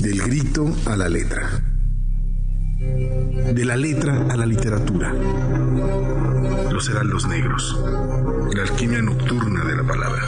Del grito a la letra. De la letra a la literatura. Los heraldos negros. La alquimia nocturna de la palabra.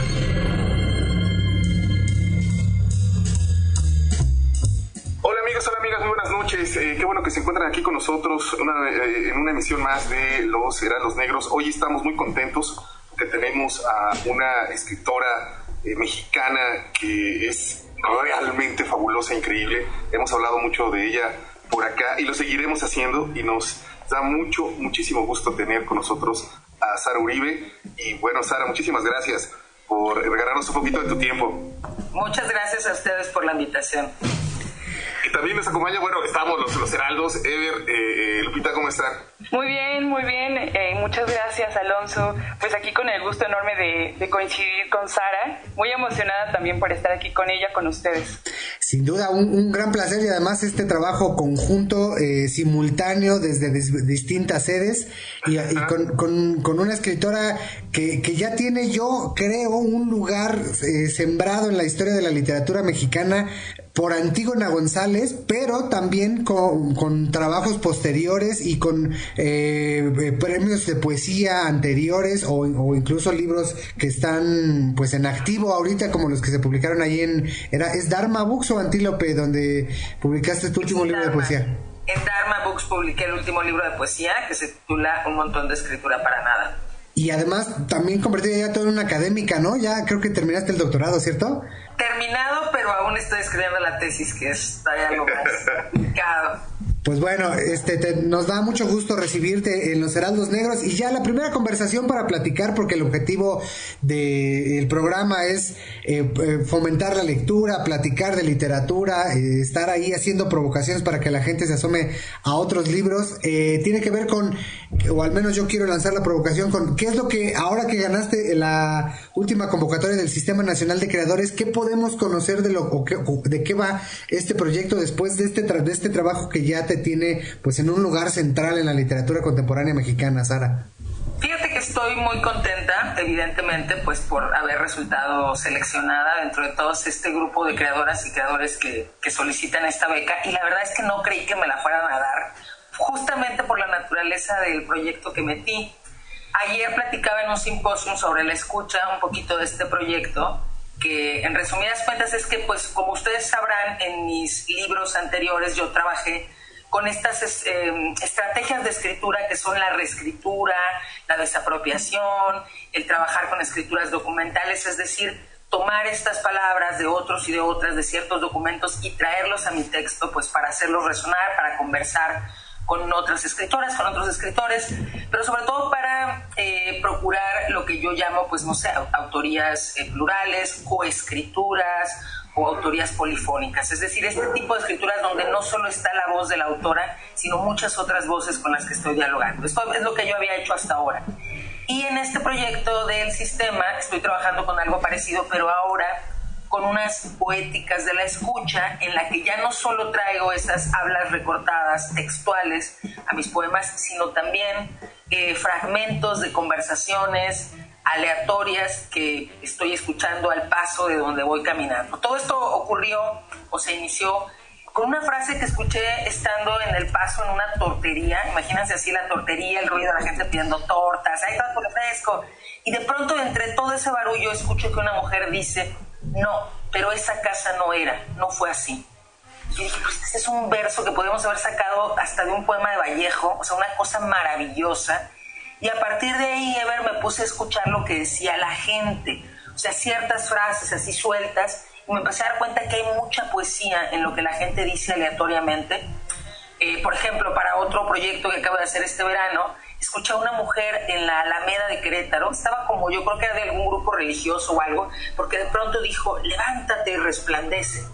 Hola amigos, hola amigas, muy buenas noches. Eh, qué bueno que se encuentran aquí con nosotros eh, en una emisión más de Los Heraldos Negros. Hoy estamos muy contentos porque tenemos a una escritora eh, mexicana que es realmente fabulosa, increíble. Hemos hablado mucho de ella por acá y lo seguiremos haciendo y nos da mucho, muchísimo gusto tener con nosotros a Sara Uribe. Y bueno, Sara, muchísimas gracias por regalarnos un poquito de tu tiempo. Muchas gracias a ustedes por la invitación. Y también nos acompaña, bueno, estamos los, los Heraldos. Ever, eh, eh, Lupita, ¿cómo están? Muy bien, muy bien. Eh, muchas gracias, Alonso. Pues aquí con el gusto enorme de, coincidir con Sara. Muy emocionada también por estar aquí con ella, con ustedes. Sin duda, un, gran placer y además este trabajo conjunto, simultáneo desde distintas sedes y, con, una escritora que, que, ya tiene, yo creo, un lugar sembrado en la historia de la literatura mexicana por Antígona González, pero también con, trabajos posteriores y con eh, premios de poesía anteriores o, incluso libros que están pues en activo ahorita como los que se publicaron ahí en era es Dharma Books o Antílope donde publicaste tu último libro de poesía. En Dharma Books publiqué el último libro de poesía que se titula Un montón de escritura para nada. Y además también convertida ya toda una académica, ¿no? Ya creo que terminaste el doctorado, ¿cierto? Terminado, pero aún estoy escribiendo la tesis, que es algo más complicado. Pues bueno, este, nos da mucho gusto recibirte en los Heraldos Negros y ya la primera conversación para platicar, porque el objetivo del programa es eh, eh, fomentar la lectura, platicar de literatura, eh, estar ahí haciendo provocaciones para que la gente se asome a otros libros. tiene que ver con, o al menos yo quiero lanzar la provocación con, ¿qué es lo que ahora que ganaste la última convocatoria del Sistema Nacional de Creadores, qué podemos conocer de lo, o de qué va este proyecto después de este, de este trabajo que ya te tiene pues en un lugar central en la literatura contemporánea mexicana, Sara? Fíjate que estoy muy contenta, evidentemente, pues por haber resultado seleccionada dentro de todo este grupo de creadoras y creadores que, que solicitan esta beca. Y la verdad es que no creí que me la fueran a dar, justamente por la naturaleza del proyecto que metí. Ayer platicaba en un simposio sobre la escucha un poquito de este proyecto que en resumidas cuentas es que pues como ustedes sabrán en mis libros anteriores yo trabajé con estas em, estrategias de escritura que son la reescritura, la desapropiación, el trabajar con escrituras documentales, es decir, tomar estas palabras de otros y de otras, de ciertos documentos y traerlos a mi texto, pues para hacerlos resonar, para conversar con otras escritoras, con otros escritores, pero sobre todo para eh, procurar lo que yo llamo, pues no sé, autorías eh, plurales, coescrituras, o autorías polifónicas, es decir, este tipo de escrituras donde no solo está la voz de la autora, sino muchas otras voces con las que estoy dialogando. Esto es lo que yo había hecho hasta ahora. Y en este proyecto del sistema estoy trabajando con algo parecido, pero ahora con unas poéticas de la escucha en la que ya no solo traigo esas hablas recortadas textuales a mis poemas, sino también eh, fragmentos de conversaciones, aleatorias que estoy escuchando al paso de donde voy caminando. Todo esto ocurrió o se inició con una frase que escuché estando en el paso en una tortería. Imagínense así la tortería, el ruido de la gente pidiendo tortas, ahí está por fresco. Y de pronto entre todo ese barullo escucho que una mujer dice, no, pero esa casa no era, no fue así. Y dije, pues este es un verso que podemos haber sacado hasta de un poema de Vallejo, o sea, una cosa maravillosa y a partir de ahí, Ever, me puse a escuchar lo que decía la gente, o sea, ciertas frases así sueltas, y me empecé a dar cuenta que hay mucha poesía en lo que la gente dice aleatoriamente. Eh, por ejemplo, para otro proyecto que acabo de hacer este verano, escuché a una mujer en la Alameda de Querétaro, estaba como yo creo que era de algún grupo religioso o algo, porque de pronto dijo, levántate y resplandece.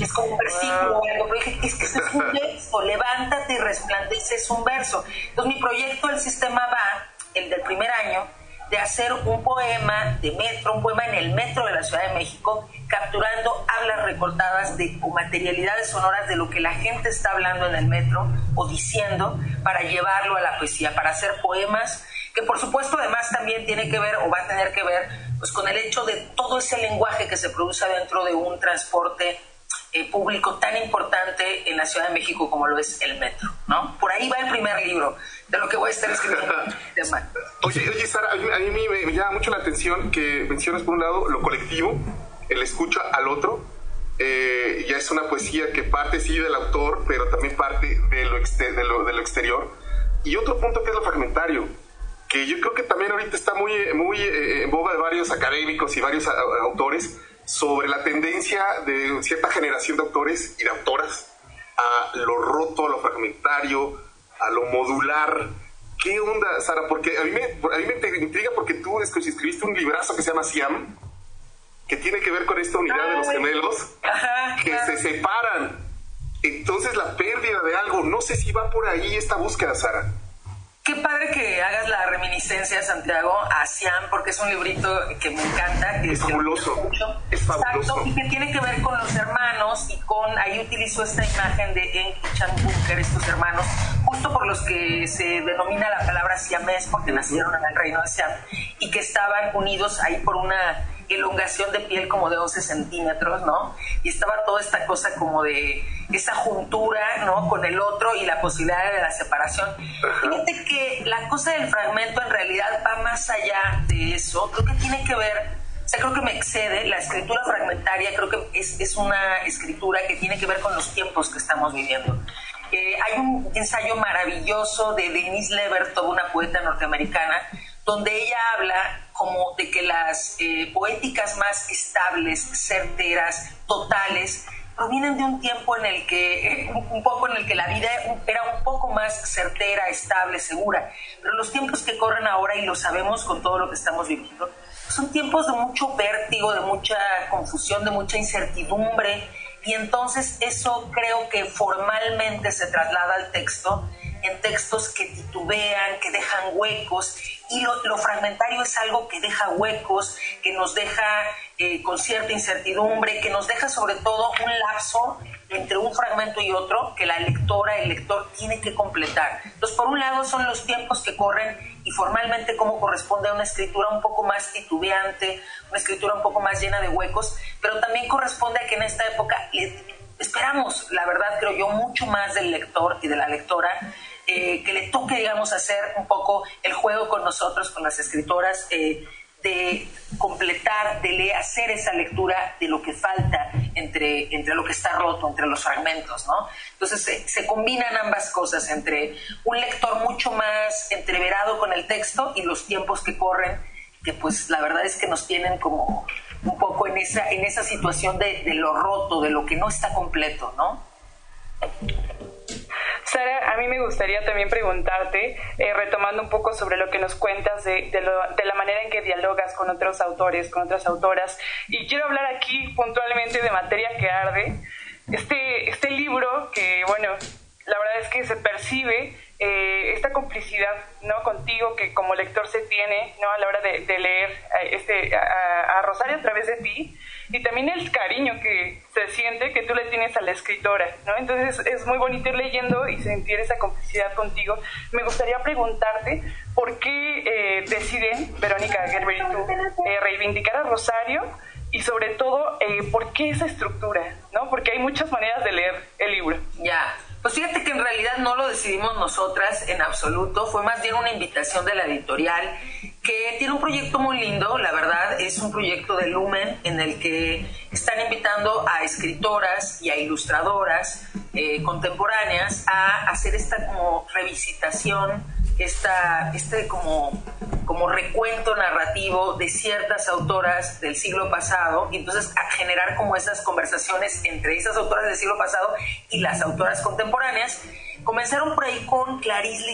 Es como un versículo o algo, pero dije, es que es un verso, levántate y resplandece, es un verso. Entonces mi proyecto, el sistema va, el del primer año, de hacer un poema de metro, un poema en el metro de la Ciudad de México, capturando hablas recortadas de, o materialidades sonoras de lo que la gente está hablando en el metro o diciendo para llevarlo a la poesía, para hacer poemas que por supuesto además también tiene que ver o va a tener que ver pues con el hecho de todo ese lenguaje que se produce dentro de un transporte eh, público tan importante en la Ciudad de México como lo es el metro, ¿no? Por ahí va el primer libro de lo que voy a estar escribiendo. oye, oye, Sara, a mí, me, llama mucho la atención que mencionas por un lado lo colectivo, el escucha al otro, eh, ya es una poesía que parte sí del autor, pero también parte de lo, de lo, de lo exterior. Y otro punto que es lo fragmentario, que yo creo que también ahorita está muy, muy eh, en boga de varios académicos y varios autores, sobre la tendencia de cierta generación de autores y de autoras a lo roto, a lo fragmentario, a lo modular. ¿Qué onda, Sara? Porque a mí me, a mí me intriga porque tú escribiste un librazo que se llama Siam, que tiene que ver con esta unidad de los gemelos, que se separan. Entonces la pérdida de algo, no sé si va por ahí esta búsqueda, Sara. Qué padre que hagas la reminiscencia, Santiago, a Siam, porque es un librito que me encanta. es fabuloso. Es fabuloso. y que tiene que ver con los hermanos y con, ahí utilizo esta imagen de Enki Chan Bunker, estos hermanos, justo por los que se denomina la palabra siamés, porque nacieron en el reino de Siam, y que estaban unidos ahí por una elongación de piel como de 11 centímetros, ¿no? Y estaba toda esta cosa como de esa juntura, ¿no? Con el otro y la posibilidad de la separación. Fíjate que la cosa del fragmento en realidad va más allá de eso. Creo que tiene que ver, o sea, creo que me excede. La escritura fragmentaria creo que es, es una escritura que tiene que ver con los tiempos que estamos viviendo. Eh, hay un ensayo maravilloso de Denise Levertov, una poeta norteamericana, donde ella habla como de que las eh, poéticas más estables, certeras, totales, provienen de un tiempo en el que, eh, un poco en el que la vida era un poco más certera, estable, segura. Pero los tiempos que corren ahora, y lo sabemos con todo lo que estamos viviendo, son tiempos de mucho vértigo, de mucha confusión, de mucha incertidumbre. Y entonces eso creo que formalmente se traslada al texto en textos que titubean, que dejan huecos, y lo, fragmentario es algo que deja huecos, que nos deja eh, con cierta incertidumbre, que nos deja sobre todo un lapso entre un fragmento y otro que la lectora, el lector tiene que completar. Entonces, por un lado son los tiempos que corren y formalmente cómo corresponde a una escritura un poco más titubeante, una escritura un poco más llena de huecos, pero también corresponde a que en esta época esperamos, la verdad creo yo, mucho más del lector y de la lectora eh, que le toque, digamos, hacer un poco el juego con nosotros, con las escritoras, eh, de completar, de hacer esa lectura de lo que falta entre, entre lo que está roto, entre los fragmentos, ¿no? Entonces se, se combinan ambas cosas, entre un lector mucho más entreverado con el texto y los tiempos que corren, que pues la verdad es que nos tienen como un poco en esa, en esa situación de, de lo roto, de lo que no está completo, ¿no? Sara, a mí me gustaría también preguntarte, eh, retomando un poco sobre lo que nos cuentas de, la manera en que dialogas con otros autores, con otras autoras, y quiero hablar aquí puntualmente de Materia que Arde, este, este libro que, bueno, la verdad es que se percibe eh, esta complicidad no contigo que como lector se tiene no a la hora de, leer eh, este a, Rosario a través de ti y también el cariño que se siente que tú le tienes a la escritora no entonces es muy bonito ir leyendo y sentir esa complicidad contigo. Me gustaría preguntarte por qué eh, deciden Verónica Gerber y tú reivindicar a Rosario y sobre todo por qué esa estructura no porque hay muchas maneras de leer el libro. Ya pues fíjate que en realidad no lo decidimos nosotras en absoluto, fue más bien una invitación de la editorial que tiene un proyecto muy lindo, la verdad, es un proyecto de Lumen en el que están invitando a escritoras y a ilustradoras eh, contemporáneas a hacer esta como revisitación esta, este como, como recuento narrativo de ciertas autoras del siglo pasado y entonces a generar como esas conversaciones entre esas autoras del siglo pasado y las autoras contemporáneas. Comenzaron por ahí con Clarice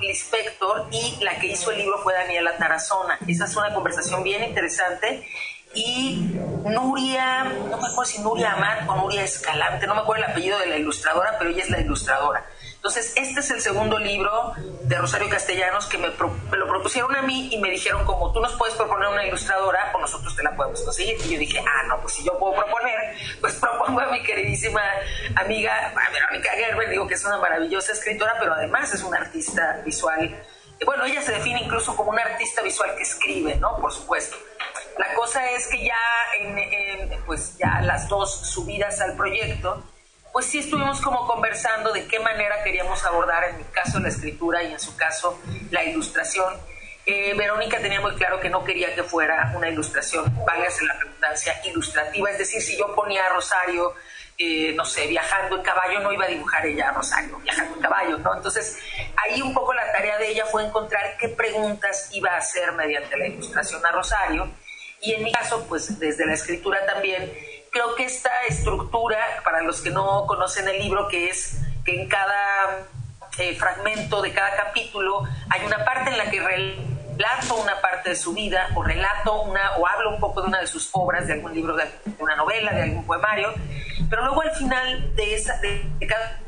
Lispector y la que hizo el libro fue Daniela Tarazona. Esa es una conversación bien interesante y Nuria, no me acuerdo si Nuria Amat o Nuria Escalante, no me acuerdo el apellido de la ilustradora, pero ella es la ilustradora. Entonces, este es el segundo libro de Rosario Castellanos que me, lo propusieron a mí y me dijeron como tú nos puedes proponer una ilustradora o nosotros te la podemos conseguir. Y yo dije, ah, no, pues si yo puedo proponer, pues propongo a mi queridísima amiga Verónica Gerber, digo que es una maravillosa escritora, pero además es una artista visual. Bueno, ella se define incluso como una artista visual que escribe, ¿no? Por supuesto. La cosa es que ya en, pues ya las dos subidas al proyecto, pues sí estuvimos como conversando de qué manera queríamos abordar, en mi caso la escritura y en su caso la ilustración. Eh, Verónica tenía muy claro que no quería que fuera una ilustración, válgase la redundancia, ilustrativa, es decir, si yo ponía a Rosario eh, no sé, viajando en caballo, no iba a dibujar ella a Rosario, viajando en caballo, ¿no? Entonces, ahí un poco la tarea de ella fue encontrar qué preguntas iba a hacer mediante la ilustración a Rosario. Y en mi caso, pues desde la escritura también, creo que esta estructura, para los que no conocen el libro, que es que en cada eh, fragmento de cada capítulo hay una parte en la que relato una parte de su vida o relato una o hablo un poco de una de sus obras, de algún libro, de una novela, de algún poemario, pero luego al final de, esa, de, cada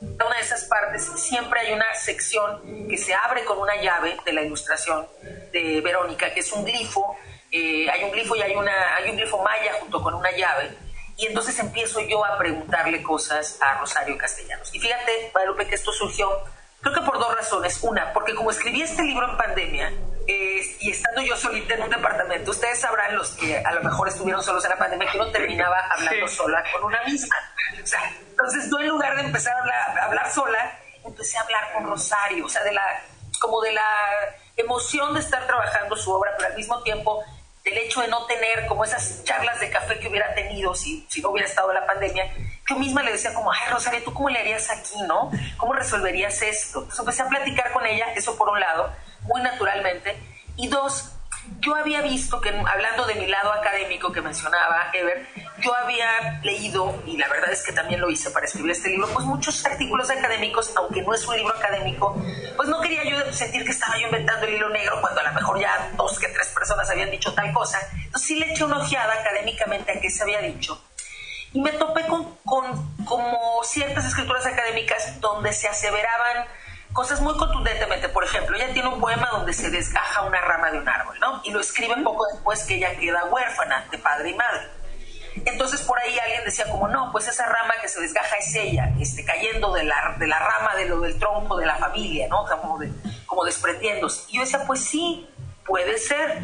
una de esas partes siempre hay una sección que se abre con una llave de la ilustración de Verónica, que es un glifo, eh, hay un glifo y hay, una, hay un glifo maya junto con una llave, y entonces empiezo yo a preguntarle cosas a Rosario Castellanos. Y fíjate, Guadalupe, que esto surgió Creo que por dos razones. Una, porque como escribí este libro en pandemia y estando yo solita en un departamento, ustedes sabrán los que a lo mejor estuvieron solos en la pandemia que uno terminaba hablando sola con una misma. O sea, entonces yo en lugar de empezar a hablar, a hablar sola, empecé a hablar con Rosario, o sea, de la, como de la emoción de estar trabajando su obra, pero al mismo tiempo del hecho de no tener como esas charlas de café que hubiera tenido si, no hubiera estado la pandemia, yo misma le decía como, ay Rosario, ¿tú cómo le harías aquí, no? ¿Cómo resolverías esto? Entonces empecé a platicar con ella, eso por un lado, muy naturalmente, y dos, yo había visto que, hablando de mi lado académico que mencionaba Ever, yo había leído, y la verdad es que también lo hice para escribir este libro, pues muchos artículos académicos, aunque no es un libro académico, pues no quería yo sentir que estaba yo inventando el hilo negro cuando a lo mejor ya dos que tres personas habían dicho tal cosa. Entonces sí le eché una ojeada académicamente a qué se había dicho. Y me topé con, con como ciertas escrituras académicas donde se aseveraban cosas muy contundentemente. Por ejemplo, ella tiene un poema donde se desgaja una rama de un árbol, ¿no? Y lo escribe poco después que ella queda huérfana de padre y madre. Entonces por ahí alguien decía como, no, pues esa rama que se desgaja es ella, este, cayendo de la, de la rama de lo del tronco de la familia, ¿no? Como, como desprendiéndose. Y yo decía, pues sí, puede ser.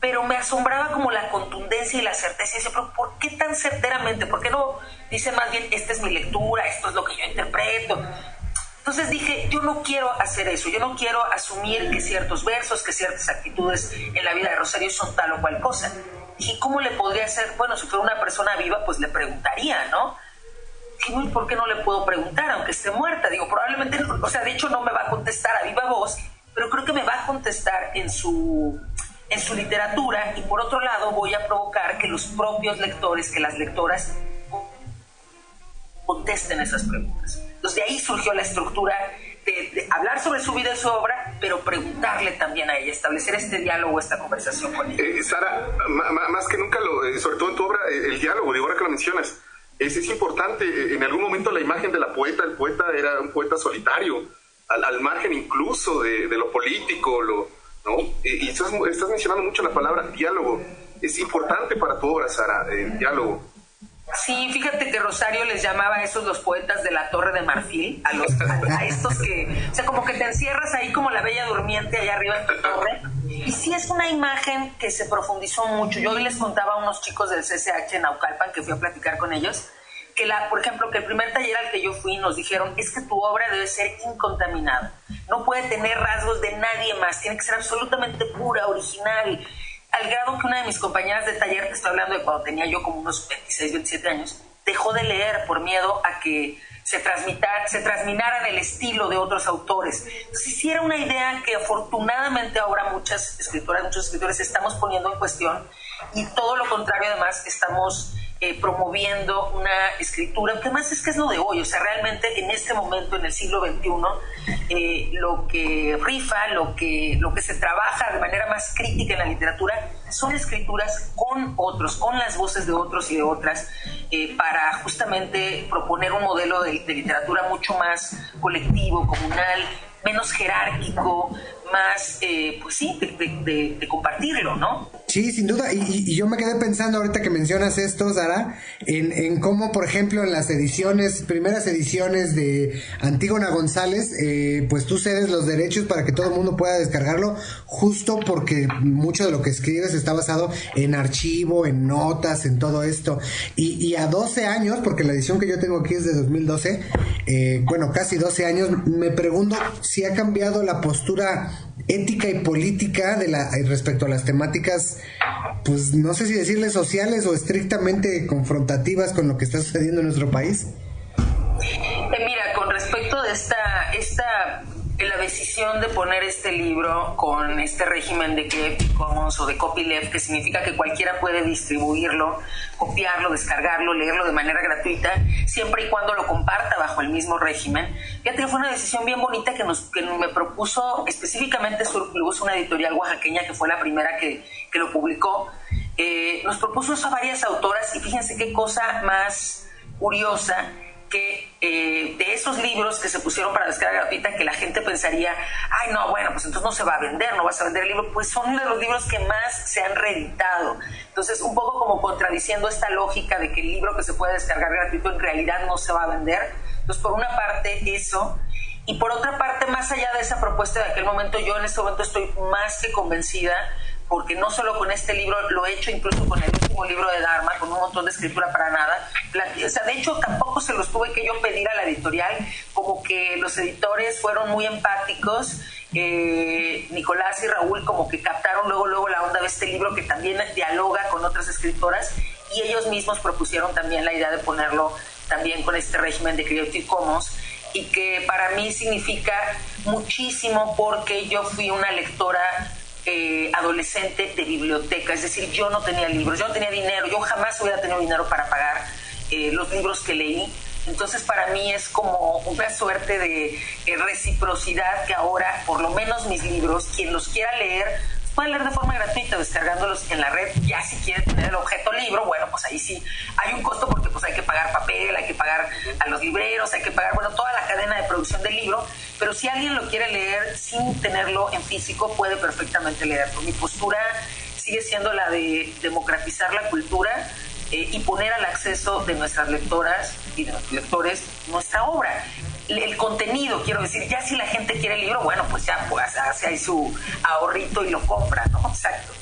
Pero me asombraba como la contundencia y la certeza. Y decía, pero ¿por qué tan certeramente? ¿Por qué no dice más bien, esta es mi lectura, esto es lo que yo interpreto? Entonces dije, yo no quiero hacer eso, yo no quiero asumir que ciertos versos, que ciertas actitudes en la vida de Rosario son tal o cual cosa. Dije, ¿cómo le podría hacer? Bueno, si fuera una persona viva, pues le preguntaría, ¿no? Dije, ¿por qué no le puedo preguntar, aunque esté muerta? Digo, probablemente, o sea, de hecho no me va a contestar a viva voz, pero creo que me va a contestar en su, en su literatura y por otro lado voy a provocar que los propios lectores, que las lectoras contesten esas preguntas. Entonces de ahí surgió la estructura de, hablar sobre su vida y su obra, pero preguntarle también a ella, establecer este diálogo, esta conversación con ella. Eh, Sara, más que nunca, lo, eh, sobre todo en tu obra, eh, el diálogo, digo, ahora que lo mencionas, es, es importante. En algún momento la imagen de la poeta, el poeta era un poeta solitario, al, margen incluso de, lo político, lo, ¿no? Y estás, estás mencionando mucho la palabra diálogo. Es importante para tu obra, Sara, el diálogo. Sí, fíjate que Rosario les llamaba a esos los poetas de la Torre de Marfil, a, los, a, estos que, o sea, como que te encierras ahí como la bella durmiente allá arriba en tu torre. Y sí es una imagen que se profundizó mucho. Yo hoy les contaba a unos chicos del CCH en Naucalpan que fui a platicar con ellos, que la, por ejemplo, que el primer taller al que yo fui nos dijeron es que tu obra debe ser incontaminada, no puede tener rasgos de nadie más, tiene que ser absolutamente pura, original al grado que una de mis compañeras de taller, que estoy hablando de cuando tenía yo como unos 26, 27 años, dejó de leer por miedo a que se, transmitara, se transminaran el estilo de otros autores. Entonces, sí era una idea que afortunadamente ahora muchas escritoras, muchos escritores estamos poniendo en cuestión y todo lo contrario además estamos eh, promoviendo una escritura, que más es que es lo de hoy, o sea, realmente en este momento, en el siglo XXI, eh, lo que rifa, lo que, lo que se trabaja de manera más crítica en la literatura, son escrituras con otros, con las voces de otros y de otras, eh, para justamente proponer un modelo de, literatura mucho más colectivo, comunal, menos jerárquico, más, eh, pues sí, de, compartirlo, ¿no? Sí, sin duda. Y, yo me quedé pensando ahorita que mencionas esto, Sara, en, en cómo, por ejemplo, en las ediciones, primeras ediciones de Antígona González, eh, pues tú cedes los derechos para que todo el mundo pueda descargarlo, justo porque mucho de lo que escribes está basado en archivo, en notas, en todo esto. Y, a 12 años, porque la edición que yo tengo aquí es de 2012, eh, bueno, casi 12 años, me pregunto si ha cambiado la postura ética y política de la eh, respecto a las temáticas, pues no sé si decirles sociales o estrictamente confrontativas con lo que está sucediendo en nuestro país. Eh, mira, con respecto de esta, esta la decisión de poner este libro con este régimen de Creative Commons o de copyleft, que significa que cualquiera puede distribuirlo, copiarlo, descargarlo, leerlo de manera gratuita, siempre y cuando lo comparta bajo el mismo régimen. Fíjate que fue una decisión bien bonita que, nos, que me propuso específicamente Surplus, una editorial oaxaqueña que fue la primera que, que lo publicó. Eh, nos propuso eso a varias autoras y fíjense qué cosa más curiosa que eh, de esos libros que se pusieron para descarga gratuita, que la gente pensaría, ay, no, bueno, pues entonces no se va a vender, no vas a vender el libro, pues son de los libros que más se han reeditado. Entonces, un poco como contradiciendo esta lógica de que el libro que se puede descargar gratuito en realidad no se va a vender. Entonces, por una parte, eso. Y por otra parte, más allá de esa propuesta de aquel momento, yo en este momento estoy más que convencida porque no solo con este libro, lo he hecho incluso con el último libro de Dharma, con un montón de escritura para nada. O sea, de hecho, tampoco se los tuve que yo pedir a la editorial, como que los editores fueron muy empáticos. Eh, Nicolás y Raúl como que captaron luego luego la onda de este libro que también dialoga con otras escritoras y ellos mismos propusieron también la idea de ponerlo también con este régimen de Creative Commons y que para mí significa muchísimo porque yo fui una lectora eh, adolescente de biblioteca, es decir, yo no tenía libros, yo no tenía dinero, yo jamás hubiera tenido dinero para pagar eh, los libros que leí. Entonces para mí es como una suerte de eh, reciprocidad que ahora, por lo menos mis libros, quien los quiera leer, pueden leer de forma gratuita descargándolos en la red. Ya si quiere tener el objeto libro, bueno, pues ahí sí hay un costo porque pues hay que pagar papel, hay que pagar a los libreros, hay que pagar, bueno, toda la cadena de producción del libro. Pero si alguien lo quiere leer sin tenerlo en físico, puede perfectamente leerlo. Mi postura sigue siendo la de democratizar la cultura eh, y poner al acceso de nuestras lectoras y de los lectores nuestra obra el contenido, quiero decir, ya si la gente quiere el libro, bueno, pues ya pues hace ahí su ahorrito y lo compra, ¿no? Exacto.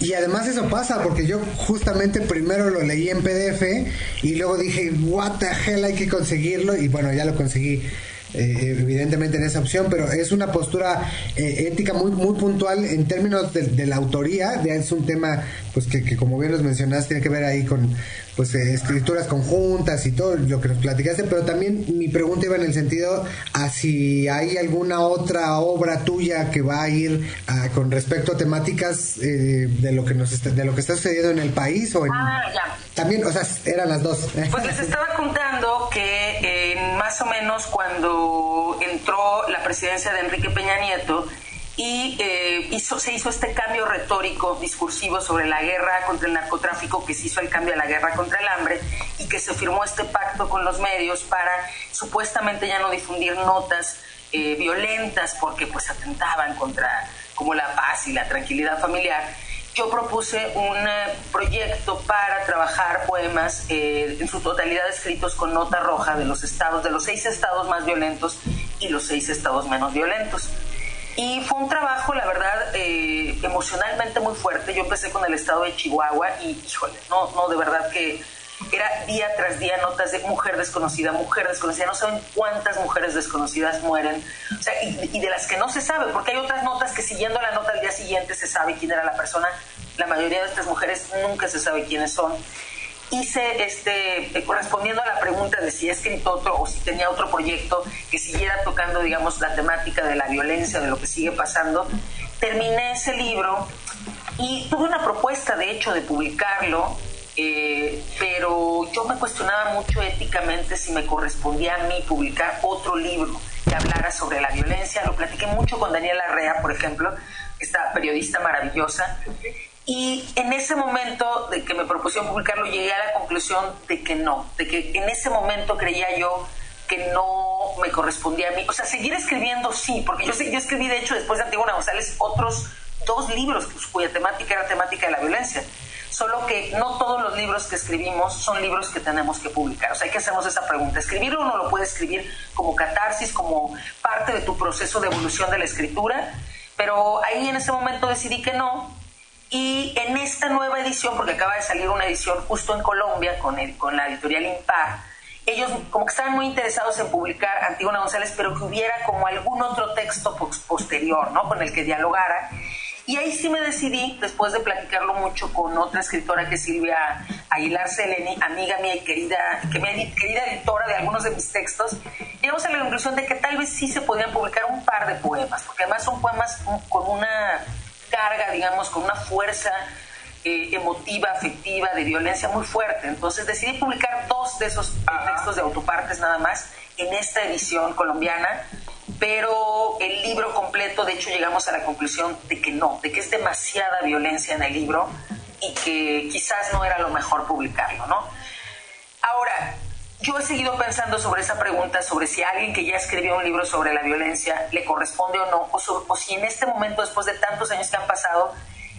Y además eso pasa, porque yo justamente primero lo leí en PDF y luego dije, what the hell, hay que conseguirlo, y bueno, ya lo conseguí eh, evidentemente en esa opción, pero es una postura eh, ética muy muy puntual en términos de, la autoría, ya es un tema pues que, como bien nos mencionaste tiene que ver ahí con pues eh, escrituras conjuntas y todo lo que nos platicaste, pero también mi pregunta iba en el sentido a si hay alguna otra obra tuya que va a ir con respecto a temáticas de lo que nos de lo que está sucediendo en el país o en ah, también, o sea, eran las dos. Pues les estaba contando que más o menos cuando entró la presidencia de Enrique Peña Nieto y eh, se hizo este cambio retórico, discursivo sobre la guerra contra el narcotráfico, que se hizo el cambio a la guerra contra el hambre y que se firmó este pacto con los medios para supuestamente ya no difundir notas eh, violentas porque pues atentaban contra como la paz y la tranquilidad familiar yo propuse un eh, proyecto para trabajar poemas eh, en su totalidad escritos con nota roja de los estados, de los seis estados más violentos y los seis estados menos violentos. Y fue un trabajo, la verdad, eh, emocionalmente muy fuerte. Yo empecé con el estado de Chihuahua y, híjole, no, no, de verdad que era día tras día notas de mujer desconocida, mujer desconocida, no saben cuántas mujeres desconocidas mueren, o sea, y, de las que no se sabe, porque hay otras notas que siguiendo la nota al día siguiente se sabe quién era la persona, la mayoría de estas mujeres nunca se sabe quiénes son. Hice, este, eh, correspondiendo a la pregunta de si he escrito otro o si tenía otro proyecto que siguiera tocando, digamos, la temática de la violencia, de lo que sigue pasando, terminé ese libro y tuve una propuesta, de hecho, de publicarlo eh, pero yo me cuestionaba mucho éticamente si me correspondía a mí publicar otro libro que hablara sobre la violencia. Lo platiqué mucho con Daniela Rea, por ejemplo, esta periodista maravillosa. Y en ese momento de que me propusieron publicarlo, llegué a la conclusión de que no, de que en ese momento creía yo que no me correspondía a mí. O sea, seguir escribiendo sí, porque yo, yo escribí, de hecho, después de Antigua González, otros dos libros pues, cuya temática era temática de la violencia. Solo que no todos los libros que escribimos son libros que tenemos que publicar. O sea, hay que hacernos esa pregunta. ¿Escribirlo uno lo puede escribir como catarsis, como parte de tu proceso de evolución de la escritura? Pero ahí en ese momento decidí que no, y en esta nueva edición, porque acaba de salir una edición justo en Colombia con, el, con la editorial Impar, ellos como que estaban muy interesados en publicar Antígona González, pero que hubiera como algún otro texto posterior, ¿no? Con el que dialogara. Y ahí sí me decidí, después de platicarlo mucho con otra escritora que es Silvia Aguilar Seleni, amiga mía y querida, que mi querida editora de algunos de mis textos, llegamos a la conclusión de que tal vez sí se podían publicar un par de poemas, porque además son poemas con una carga, digamos, con una fuerza eh, emotiva, afectiva, de violencia muy fuerte. Entonces decidí publicar dos de esos textos de autopartes nada más en esta edición colombiana, pero el libro completo, de hecho, llegamos a la conclusión de que no, de que es demasiada violencia en el libro y que quizás no era lo mejor publicarlo, ¿no? Ahora, yo he seguido pensando sobre esa pregunta, sobre si alguien que ya escribió un libro sobre la violencia le corresponde o no, o, si en este momento, después de tantos años que han pasado,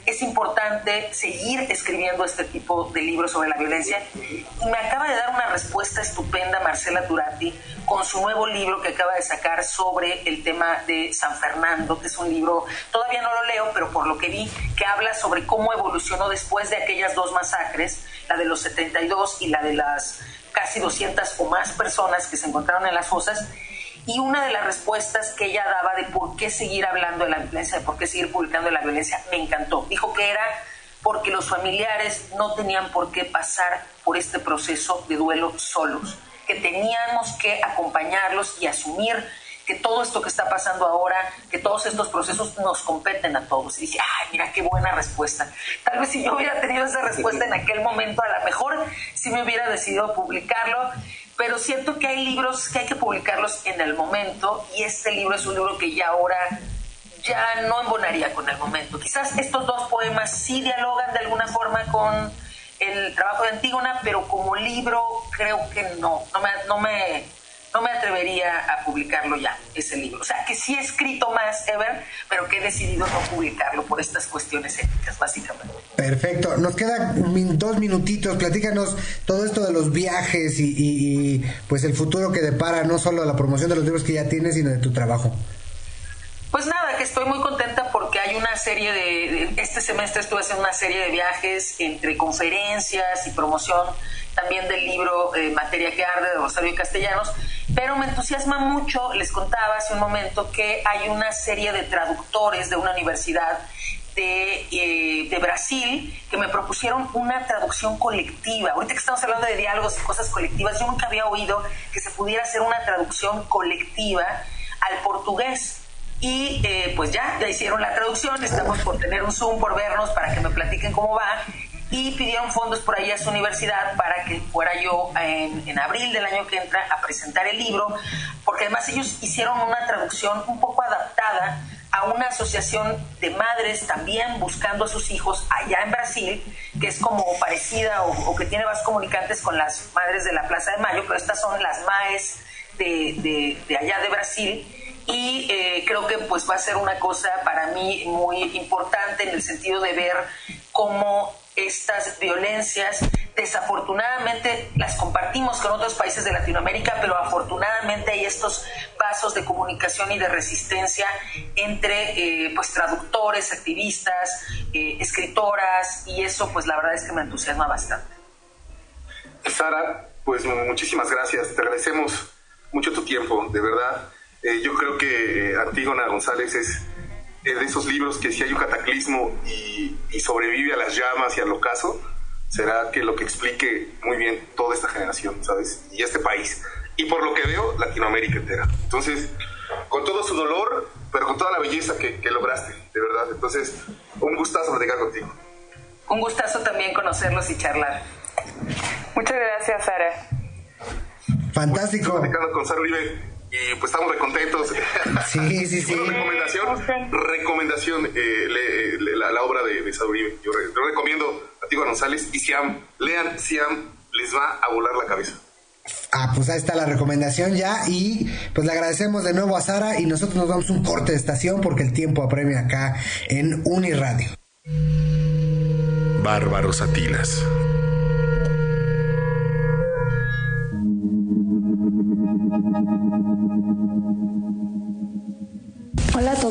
es importante seguir escribiendo este tipo de libros sobre la violencia. Y me acaba de dar una respuesta estupenda Marcela Turati con su nuevo libro que acaba de sacar sobre el tema de San Fernando, que es un libro, todavía no lo leo, pero por lo que vi, que habla sobre cómo evolucionó después de aquellas dos masacres, la de los 72 y la de las casi 200 o más personas que se encontraron en las fosas y una de las respuestas que ella daba de por qué seguir hablando de la violencia, de por qué seguir publicando la violencia, me encantó. Dijo que era porque los familiares no tenían por qué pasar por este proceso de duelo solos, que teníamos que acompañarlos y asumir que todo esto que está pasando ahora, que todos estos procesos nos competen a todos. Y dije, ay, mira qué buena respuesta. Tal vez si yo hubiera tenido esa respuesta en aquel momento, a lo mejor sí me hubiera decidido publicarlo, pero siento que hay libros que hay que publicarlos en el momento y este libro es un libro que ya ahora ya no embonaría con el momento. Quizás estos dos poemas sí dialogan de alguna forma con el trabajo de Antígona, pero como libro creo que no, no me, no me no me atrevería a publicarlo ya, ese libro. O sea, que sí he escrito más, Ever, pero que he decidido no publicarlo por estas cuestiones éticas, básicamente. Perfecto. Nos quedan dos minutitos. Platícanos todo esto de los viajes y, pues el futuro que depara no solo la promoción de los libros que ya tienes, sino de tu trabajo. Pues nada, que estoy muy contenta porque hay una serie de, este semestre estuve haciendo una serie de viajes entre conferencias y promoción también del libro eh, Materia que arde de Rosario Castellanos, pero me entusiasma mucho, les contaba hace un momento que hay una serie de traductores de una universidad de, eh, de, Brasil que me propusieron una traducción colectiva. Ahorita que estamos hablando de diálogos y cosas colectivas, yo nunca había oído que se pudiera hacer una traducción colectiva al portugués. Y eh, pues ya, ya hicieron la traducción, estamos por tener un Zoom, por vernos, para que me platiquen cómo va y pidieron fondos por ahí a su universidad para que fuera yo en, abril del año que entra a presentar el libro, porque además ellos hicieron una traducción un poco adaptada a una asociación de madres también buscando a sus hijos allá en Brasil, que es como parecida o, que tiene más comunicantes con las madres de la Plaza de Mayo, pero estas son las MAES de, de, allá de Brasil. Y eh, creo que pues va a ser una cosa para mí muy importante en el sentido de ver cómo estas violencias desafortunadamente las compartimos con otros países de Latinoamérica, pero afortunadamente hay estos pasos de comunicación y de resistencia entre eh, pues traductores, activistas, eh, escritoras y eso pues la verdad es que me entusiasma bastante. Sara, pues muchísimas gracias, te agradecemos mucho tu tiempo, de verdad. Eh, yo creo que Antígona González es de esos libros que si hay un cataclismo y, sobrevive a las llamas y al ocaso, será que lo que explique muy bien toda esta generación, ¿sabes? Y este país. Y por lo que veo, Latinoamérica entera. Entonces, con todo su dolor, pero con toda la belleza que, lograste, de verdad. Entonces, un gustazo platicar contigo. Un gustazo también conocerlos y charlar. Muchas gracias, Sara. Fantástico. Platicando con Sara Uribe y pues estamos recontentos. Sí, sí, sí. recomendación, recomendación eh, la, obra de, de. Yo, recomiendo a Tigo González y Siam, lean Siam, les va a volar la cabeza. Ah, pues ahí está la recomendación ya y pues le agradecemos de nuevo a Sara y nosotros nos damos un corte de estación porque el tiempo apremia acá en Uniradio. Bárbaros Atilas.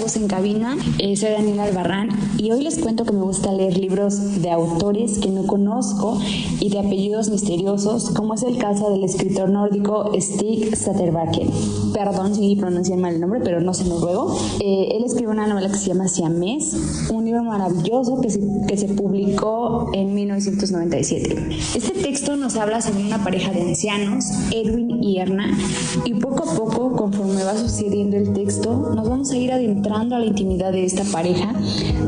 Todos en cabina, eh, soy Daniela Albarrán y hoy les cuento que me gusta leer libros de autores que no conozco y de apellidos misteriosos, como es el caso del escritor nórdico Stig Satterbacken. Perdón si pronuncié mal el nombre, pero no sé noruego. Eh, él escribió una novela que se llama Siamés, un libro maravilloso que se, que se publicó en 1997. Este texto nos habla sobre una pareja de ancianos, Edwin y Erna, y poco a poco, conforme va sucediendo el texto, nos vamos a ir a a la intimidad de esta pareja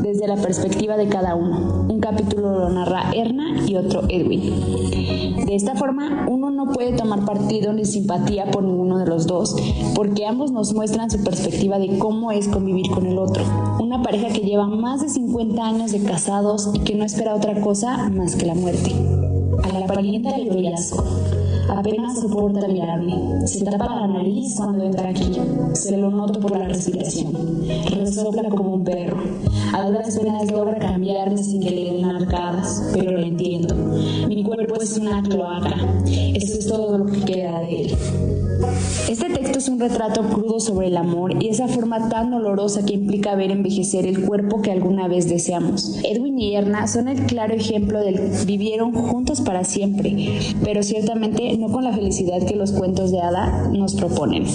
desde la perspectiva de cada uno. Un capítulo lo narra Erna y otro Edwin. De esta forma, uno no puede tomar partido ni simpatía por ninguno de los dos, porque ambos nos muestran su perspectiva de cómo es convivir con el otro. Una pareja que lleva más de 50 años de casados y que no espera otra cosa más que la muerte. A la parienta Apenas soporta mirarme. Se tapa la nariz cuando entra aquí. Se lo noto por la respiración. Resopla como un perro. A duras penas logra cambiarme sin que le den arcadas, pero lo entiendo. Mi cuerpo es una cloaca. Eso es todo lo que queda de él. Este texto es un retrato crudo sobre el amor y esa forma tan dolorosa que implica ver envejecer el cuerpo que alguna vez deseamos. Edwin y Erna son el claro ejemplo del vivieron juntos para siempre, pero ciertamente no con la felicidad que los cuentos de hada nos proponen.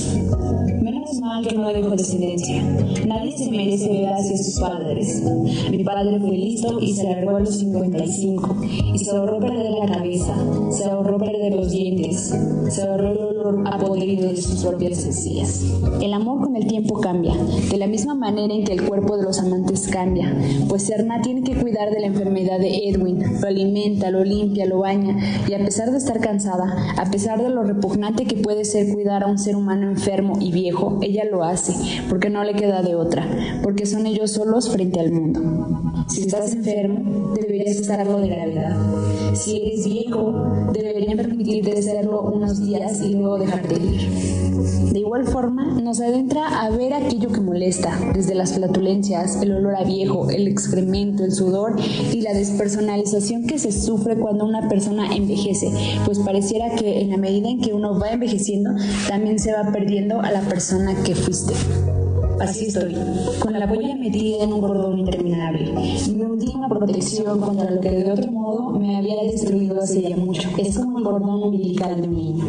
Menos mal que no dejo descendencia. Nadie se merece ver hacia sus padres. Mi padre fue listo y se largó a los 55 y se ahorró perder la cabeza, se ahorró perder los dientes, se ahorró el olor a de sus propias encías. El amor con el tiempo cambia, de la misma manera en que el cuerpo de los amantes cambia, pues Serna tiene que cuidar de la enfermedad de Edwin, lo alimenta, lo limpia, lo baña, y a pesar de estar cansada, a pesar de lo repugnante que puede ser cuidar a un ser humano enfermo y viejo, ella lo hace, porque no le queda de otra, porque son ellos solos frente al mundo. Si estás enfermo, deberías estarlo de gravedad. Si eres viejo, deberían permitirte serlo unos días y luego dejarte de igual forma, nos adentra a ver aquello que molesta, desde las flatulencias, el olor a viejo, el excremento, el sudor y la despersonalización que se sufre cuando una persona envejece, pues pareciera que en la medida en que uno va envejeciendo, también se va perdiendo a la persona que fuiste. Así estoy, con la polla metida en un cordón interminable. Mi última protección contra lo que de otro modo me había destruido hace ya mucho. Es como el cordón umbilical de un niño.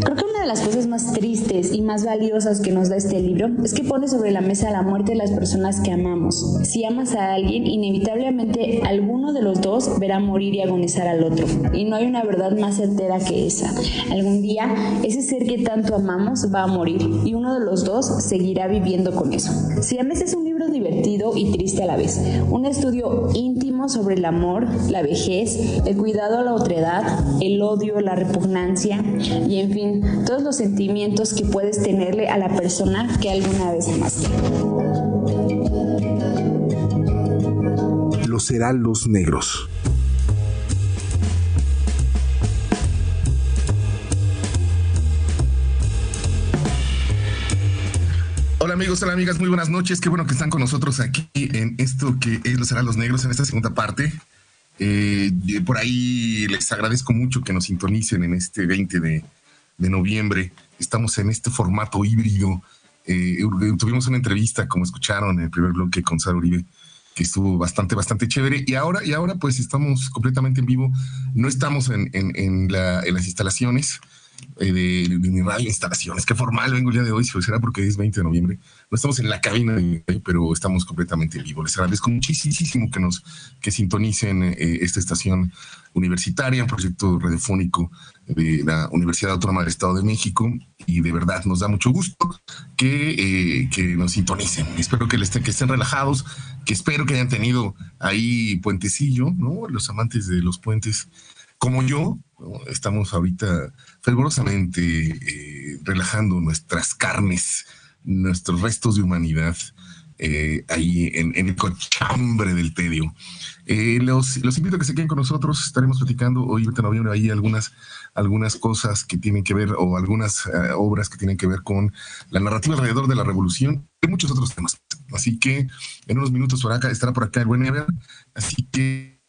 Creo que una de las cosas más tristes y más valiosas que nos da este libro es que pone sobre la mesa la muerte de las personas que amamos. Si amas a alguien, inevitablemente alguno de los dos verá morir y agonizar al otro. Y no hay una verdad más certera que esa. Algún día, ese ser que tanto amamos va a morir y uno de los dos seguirá viviendo con eso. Es un libro divertido y triste a la vez, un estudio íntimo sobre el amor, la vejez, el cuidado a la otredad, el odio, la repugnancia y en fin, todos los sentimientos que puedes tenerle a la persona que alguna vez amaste. Los negros. Hola amigos, hola amigas, muy buenas noches. Qué bueno que están con nosotros aquí en esto que es Los Los Negros, en esta segunda parte. Eh, por ahí les agradezco mucho que nos sintonicen en este 20 de, noviembre. Estamos en este formato híbrido. Eh, tuvimos una entrevista, como escucharon en el primer bloque con Sara Uribe, que estuvo bastante, bastante chévere. Y ahora, y ahora pues estamos completamente en vivo. No estamos en, en las instalaciones eh, de, mi radio instalaciones. Qué formal vengo el día de hoy, si será porque es 20 de noviembre. No estamos en la cabina, pero estamos completamente en vivo. Les agradezco muchísimo que nos que sintonicen eh, esta estación universitaria, un proyecto radiofónico de la Universidad Autónoma del Estado de México y de verdad nos da mucho gusto que, eh, que nos sintonicen. Espero que, les, que estén relajados, que espero que hayan tenido ahí puentecillo, ¿no? Los amantes de los puentes como yo, estamos ahorita fervorosamente eh, relajando nuestras carnes, nuestros restos de humanidad eh, ahí en, el cochambre del tedio. Eh, los, los, invito a que se queden con nosotros, estaremos platicando hoy, 20 de noviembre, ahí algunas, algunas cosas que tienen que ver o algunas eh, obras que tienen que ver con la narrativa alrededor de la revolución y muchos otros temas. Así que en unos minutos por acá estará por acá el buen Ever. Así que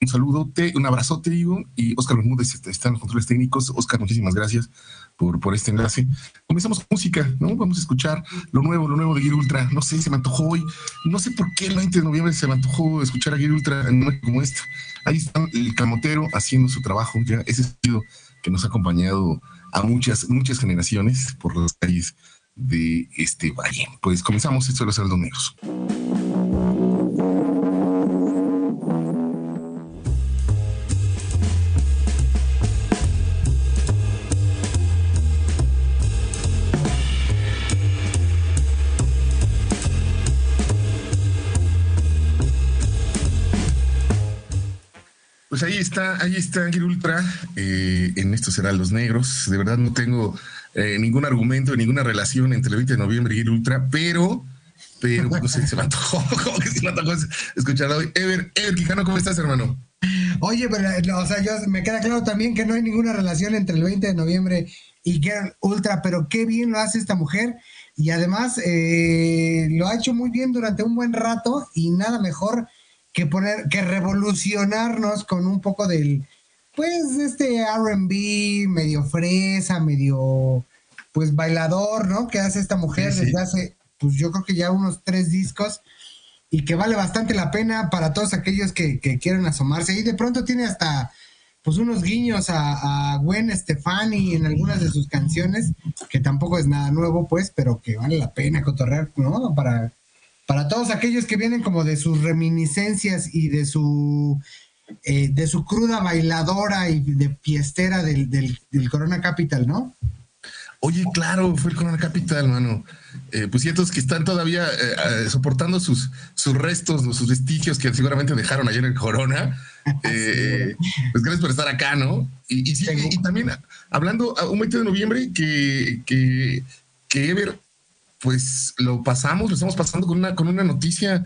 un saludo, un abrazote, digo, y Oscar Bermúdez está en los controles técnicos. Oscar, muchísimas gracias por, por este enlace. Comenzamos con música, ¿no? Vamos a escuchar lo nuevo, lo nuevo de Gear Ultra. No sé, se me antojó hoy. No sé por qué el 20 de noviembre se me antojó escuchar a Gear Ultra en una como esta. Ahí está el camotero haciendo su trabajo, ya ese sentido que nos ha acompañado a muchas, muchas generaciones por las calles de este valle. Pues comenzamos esto de los saldos negros. Pues ahí está, ahí está Ángel Ultra, eh, en estos serán los negros. De verdad no tengo eh, ningún argumento, ninguna relación entre el 20 de noviembre y el Ultra, pero, pero, no sé, se me antojó, como que se me antojó escucharlo hoy. Ever, Ever Quijano, ¿cómo estás, hermano? Oye, pero, o sea, yo, me queda claro también que no hay ninguna relación entre el 20 de noviembre y Girl Ultra, pero qué bien lo hace esta mujer y además eh, lo ha hecho muy bien durante un buen rato y nada mejor que poner, que revolucionarnos con un poco del, pues, este RB medio fresa, medio, pues, bailador, ¿no? Que hace esta mujer desde hace, pues, yo creo que ya unos tres discos y que vale bastante la pena para todos aquellos que, que quieren asomarse. Y de pronto tiene hasta, pues, unos guiños a, a Gwen Stefani en algunas de sus canciones, que tampoco es nada nuevo, pues, pero que vale la pena cotorrear, ¿no? Para para todos aquellos que vienen como de sus reminiscencias y de su eh, de su cruda bailadora y de fiestera del, del, Corona Capital, ¿no? Oye, claro, fue el Corona Capital, mano. Eh, pues ciertos que están todavía eh, soportando sus, sus restos, sus vestigios que seguramente dejaron ayer en el Corona. pues gracias por estar acá, ¿no? Y, y, también hablando, un 20 de noviembre que, que, que Ever pues lo pasamos, lo estamos pasando con una, con una noticia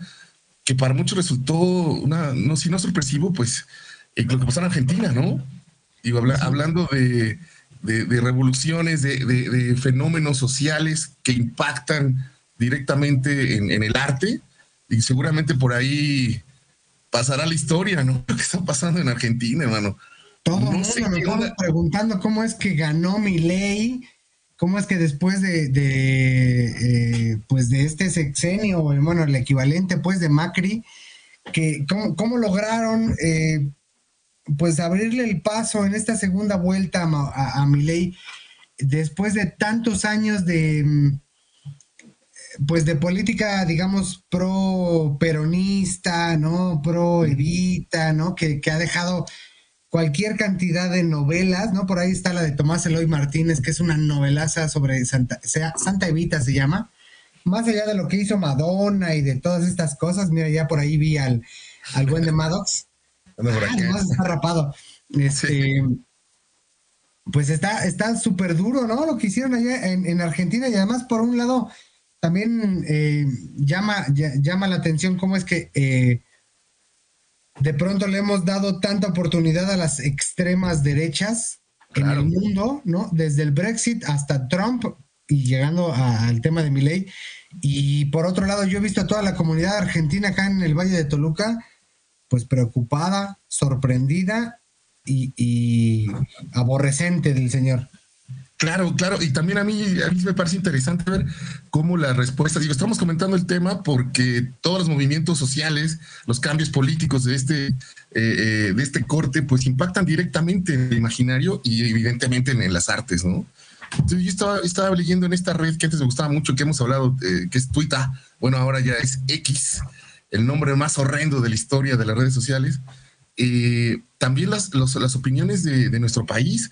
que para muchos resultó una, no, si no sorpresivo, pues eh, lo que pasó en Argentina, ¿no? Digo, hablando de, revoluciones, de, fenómenos sociales que impactan directamente en, el arte, y seguramente por ahí pasará la historia, ¿no? Lo que está pasando en Argentina, hermano. Todo no nos estamos preguntando cómo es que ganó mi ley cómo es que después de, eh, pues de este sexenio, bueno, el equivalente pues de Macri, que cómo, lograron eh, pues abrirle el paso en esta segunda vuelta a, a, Milei después de tantos años de pues de política, digamos, pro peronista, ¿no? Pro Evita, ¿no? Que ha dejado cualquier cantidad de novelas, ¿no? Por ahí está la de Tomás Eloy Martínez, que es una novelaza sobre Santa, sea, Santa Evita se llama. Más allá de lo que hizo Madonna y de todas estas cosas, mira, ya por ahí vi al, al buen de Maddox. Ah, está rapado. Este, Pues está súper duro, ¿no? Lo que hicieron allá en, Argentina y además, por un lado, también eh, llama, llama la atención cómo es que eh, de pronto le hemos dado tanta oportunidad a las extremas derechas en el mundo, ¿no? Desde el Brexit hasta Trump y llegando al tema de mi ley. Y por otro lado, yo he visto a toda la comunidad argentina acá en el Valle de Toluca, pues preocupada, sorprendida y, y aborrecente del señor. Claro, claro, y también a mí, a mí me parece interesante ver cómo la respuesta, digo, estamos comentando el tema porque todos los movimientos sociales, los cambios políticos de este, eh, eh, de este corte, pues impactan directamente en el imaginario y evidentemente en, las artes, ¿no? Entonces yo estaba, estaba, leyendo en esta red que antes me gustaba mucho, que hemos hablado, eh, que es Twitter, bueno, ahora ya es X, el nombre más horrendo de la historia de las redes sociales. también las, las opiniones de nuestro país,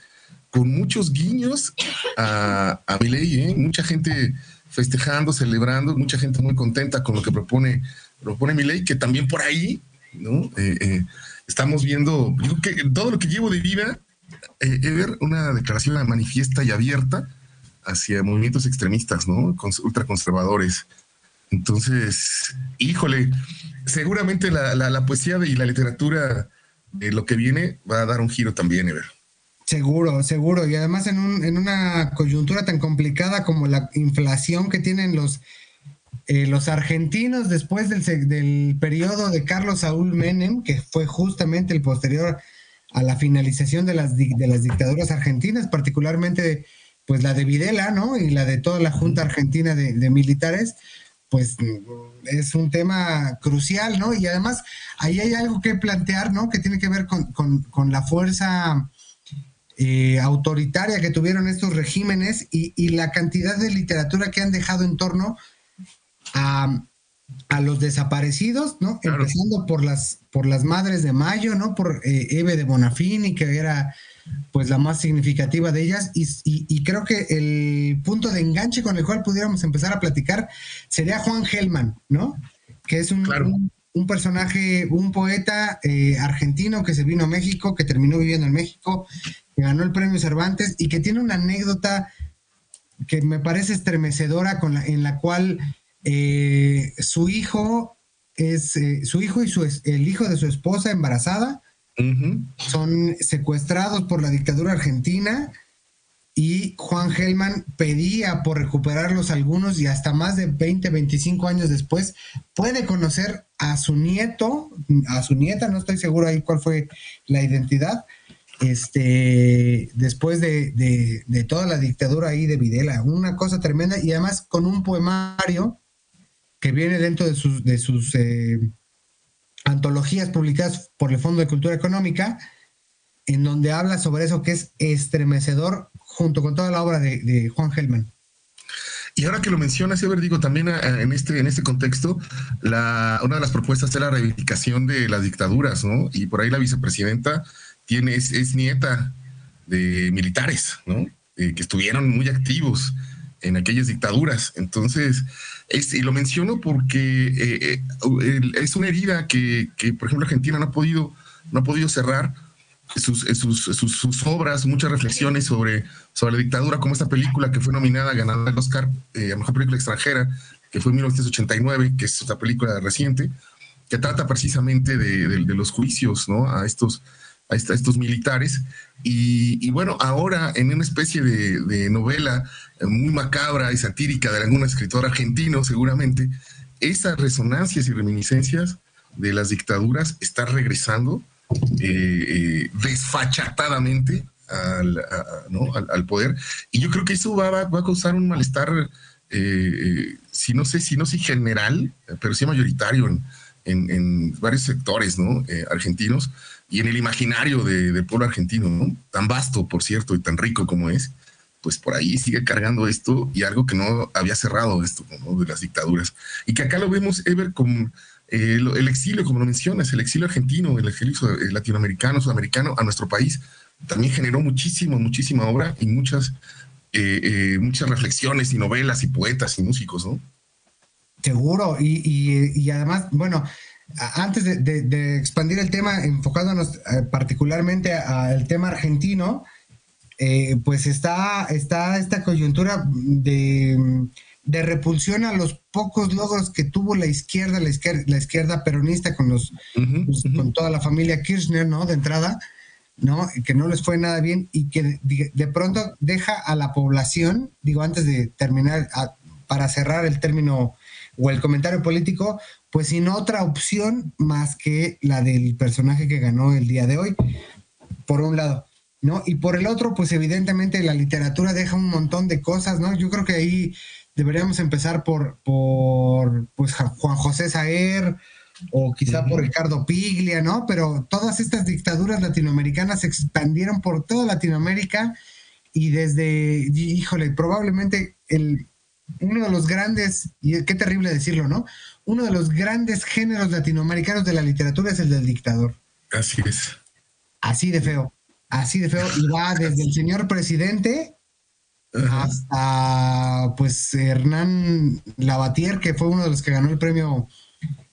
con muchos guiños a, a ley, ¿eh? mucha gente festejando, celebrando, mucha gente muy contenta con lo que propone, propone ley, que también por ahí, ¿no? Eh, eh, estamos viendo, que todo lo que llevo de vida, Ever, una declaración manifiesta y abierta hacia movimientos extremistas, ¿no? ultraconservadores. Entonces, híjole, seguramente la, poesía y la literatura, de lo que viene, va a dar un giro también, Ever. Seguro, seguro. Y además en, un, en una coyuntura tan complicada como la inflación que tienen los, eh, los argentinos después del, del periodo de Carlos Saúl Menem, que fue justamente el posterior a la finalización de las, de las dictaduras argentinas, particularmente pues la de Videla, ¿no? Y la de toda la Junta Argentina de, Militares, pues es un tema crucial, ¿no? Y además ahí hay algo que plantear, ¿no? Que tiene que ver con, la fuerza eh, autoritaria que tuvieron estos regímenes y, la cantidad de literatura que han dejado en torno a, los desaparecidos, ¿no? Empezando por las, por las Madres de Mayo, ¿no? Por eh, Eve de Bonafini, que era pues la más significativa de ellas y, creo que el punto de enganche con el cual pudiéramos empezar a platicar sería Juan Gelman, ¿no? Que es un, un, personaje, un poeta eh, argentino que se vino a México, que terminó viviendo en México, que ganó el premio Cervantes y que tiene una anécdota que me parece estremecedora con la, en la cual eh, su hijo es eh, su hijo y su, el hijo de su esposa embarazada son secuestrados por la dictadura argentina y Juan Gelman pedía por recuperarlos algunos y hasta más de 20, 25 años después puede conocer a su nieto, a su nieta, no estoy seguro ahí cuál fue la identidad, este, después de, toda la dictadura ahí de Videla, una cosa tremenda y además con un poemario que viene dentro de sus, de sus eh, antologías publicadas por el Fondo de Cultura Económica, en donde habla sobre eso que es estremecedor junto con toda la obra de, Juan Gelman. Y ahora que lo mencionas, Ever, digo, también eh, en este, en este contexto, la, una de las propuestas es la reivindicación de las dictaduras, ¿no? Y por ahí la vicepresidenta tiene, es, nieta de militares, ¿no? Eh, que estuvieron muy activos en aquellas dictaduras. Entonces, y lo menciono porque eh, eh, es una herida que, por ejemplo, Argentina no ha podido, no ha podido cerrar sus, sus, sus, obras, muchas reflexiones sobre, sobre la dictadura, como esta película que fue nominada, ganada el Oscar eh, a Mejor Película Extranjera, que fue en 1989, que es otra película reciente, que trata precisamente de, de los juicios ¿no? a estos a, estos militares. Y, bueno, ahora en una especie de, novela muy macabra y satírica de algún escritor argentino, seguramente, esas resonancias y reminiscencias de las dictaduras están regresando eh, eh, desfachatadamente al, poder. Y yo creo que eso va, a causar un malestar, eh, si no sé, si no sé general, pero sí mayoritario en, en, varios sectores ¿no? argentinos y en el imaginario del pueblo argentino, ¿no? tan vasto, por cierto, y tan rico como es, pues por ahí sigue cargando esto y algo que no había cerrado esto de las dictaduras. Y que acá lo vemos, Ever, con eh, el exilio, como lo mencionas, el exilio argentino, el exilio latinoamericano, sudamericano a nuestro país, también generó muchísimo, muchísima obra y muchas, eh, eh, muchas reflexiones y novelas y poetas y músicos, ¿no? Seguro, y, y además, bueno, antes de, expandir el tema, enfocándonos eh, particularmente al tema argentino, eh, pues está, está esta coyuntura de, repulsión a los pocos logros que tuvo la izquierda, la izquierda, la izquierda peronista con los pues, con toda la familia Kirchner, ¿no? De entrada, ¿no? Que no les fue nada bien y que de, pronto deja a la población, digo, antes de terminar, para cerrar el término o el comentario político, pues sin otra opción más que la del personaje que ganó el día de hoy, por un lado, ¿no? Y por el otro, pues evidentemente la literatura deja un montón de cosas, ¿no? Yo creo que ahí deberíamos empezar por, por pues, Juan José Saer o quizá por Ricardo Piglia, ¿no? Pero todas estas dictaduras latinoamericanas se expandieron por toda Latinoamérica y desde, híjole, probablemente el, uno de los grandes, y qué terrible decirlo, ¿no? uno de los grandes géneros latinoamericanos de la literatura es el del dictador. Así es. Así de feo, así de feo. Y va desde el señor presidente hasta pues Hernán Lavatier, que fue uno de los que ganó el premio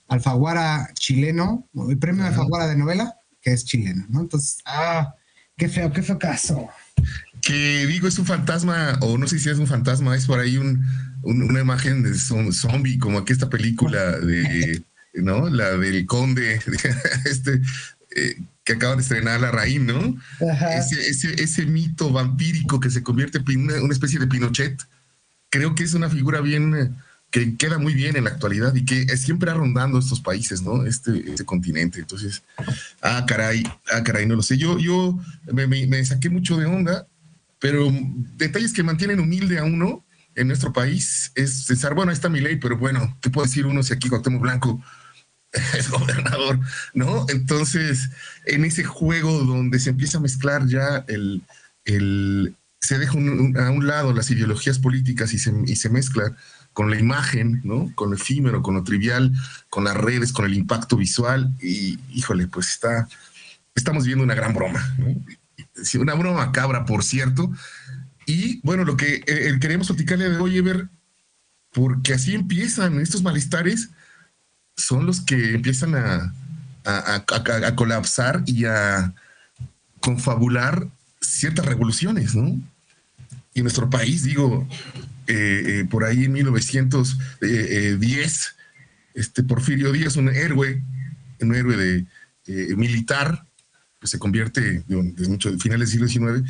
Alfaguara chileno, el premio Alfaguara de novela, que es chileno, ¿no? Entonces, ah, qué feo, qué feo caso. Que digo, es un fantasma, o no sé si es un fantasma, es por ahí un, una imagen de zombie, como aquí esta película de, ¿no? La del conde, este, eh, que acaba de estrenar la raíz, ¿no? Ese, ese, mito vampírico que se convierte en una, especie de Pinochet, creo que es una figura bien, que queda muy bien en la actualidad y que siempre ha rondando estos países, ¿no? Este, este continente. Entonces, ah, caray, ah, caray, no lo sé. Yo, yo me, me saqué mucho de onda pero detalles que mantienen humilde a uno en nuestro país es César, bueno, ahí está mi ley, pero bueno, ¿qué puede decir uno si aquí Cuauhtémoc Blanco es gobernador, ¿no? Entonces, en ese juego donde se empieza a mezclar ya el, el se deja a un lado las ideologías políticas y se, y se mezcla con la imagen, ¿no? Con lo efímero, con lo trivial, con las redes, con el impacto visual y, híjole, pues está, estamos viendo una gran broma, ¿no? Una broma macabra, por cierto. Y bueno, lo que eh, queremos platicarle de hoy, Ever, porque así empiezan estos malestares, son los que empiezan a, colapsar y a confabular ciertas revoluciones, ¿no? Y nuestro país, digo, eh, eh, por ahí en 1910, este Porfirio Díaz, un héroe, un héroe de, militar, pues se convierte desde mucho, finales del siglo XIX